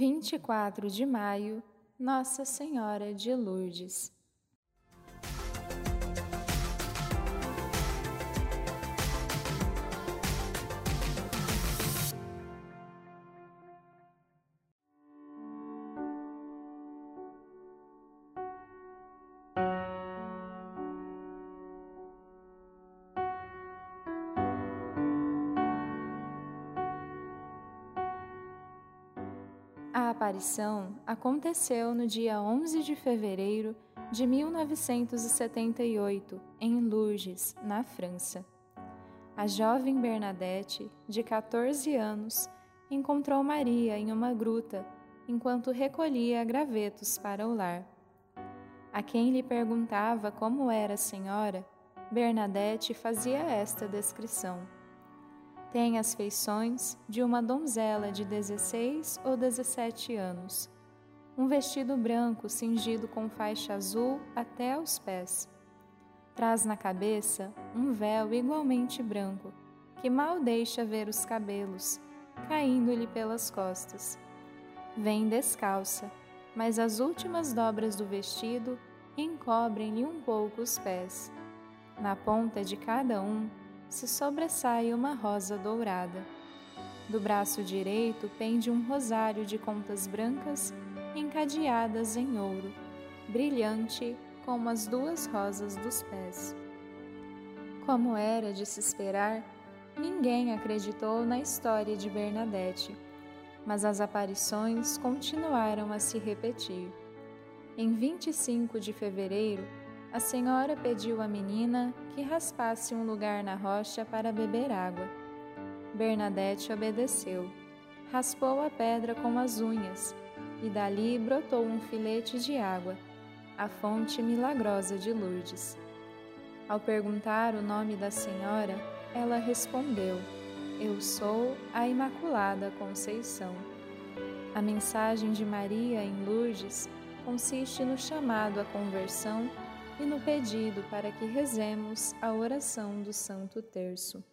24 de maio, Nossa Senhora de Lourdes. A aparição aconteceu no dia 11 de fevereiro de 1978, em Lourdes, na França. A jovem Bernadette, de 14 anos, encontrou Maria em uma gruta enquanto recolhia gravetos para o lar. A quem lhe perguntava como era a senhora, Bernadette fazia esta descrição tem as feições de uma donzela de 16 ou 17 anos. Um vestido branco cingido com faixa azul até aos pés. Traz na cabeça um véu igualmente branco, que mal deixa ver os cabelos, caindo-lhe pelas costas. Vem descalça, mas as últimas dobras do vestido encobrem-lhe um pouco os pés. Na ponta de cada um se sobressai uma rosa dourada. Do braço direito pende um rosário de contas brancas encadeadas em ouro, brilhante como as duas rosas dos pés. Como era de se esperar, ninguém acreditou na história de Bernadette, mas as aparições continuaram a se repetir. Em 25 de fevereiro, a senhora pediu à menina que raspasse um lugar na rocha para beber água. Bernadette obedeceu. Raspou a pedra com as unhas, e dali brotou um filete de água, a fonte milagrosa de Lourdes. Ao perguntar o nome da senhora, ela respondeu: Eu sou a Imaculada Conceição. A mensagem de Maria em Lourdes consiste no chamado à conversão e no pedido para que rezemos a oração do Santo Terço.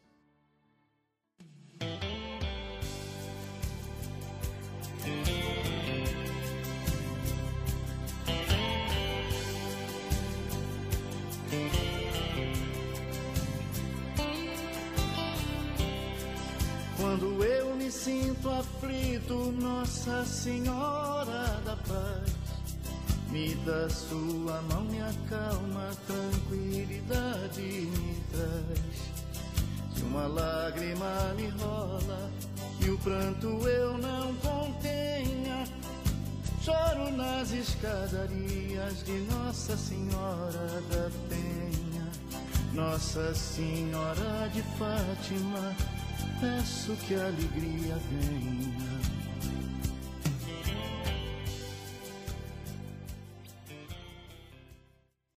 Quando eu me sinto aflito, Nossa Senhora da Paz me dá sua mão, me acalma, tranquilidade me traz. Se uma lágrima me rola e o pranto eu não contenha, choro nas escadarias de Nossa Senhora da Penha. Nossa Senhora de Fátima, peço que alegria venha.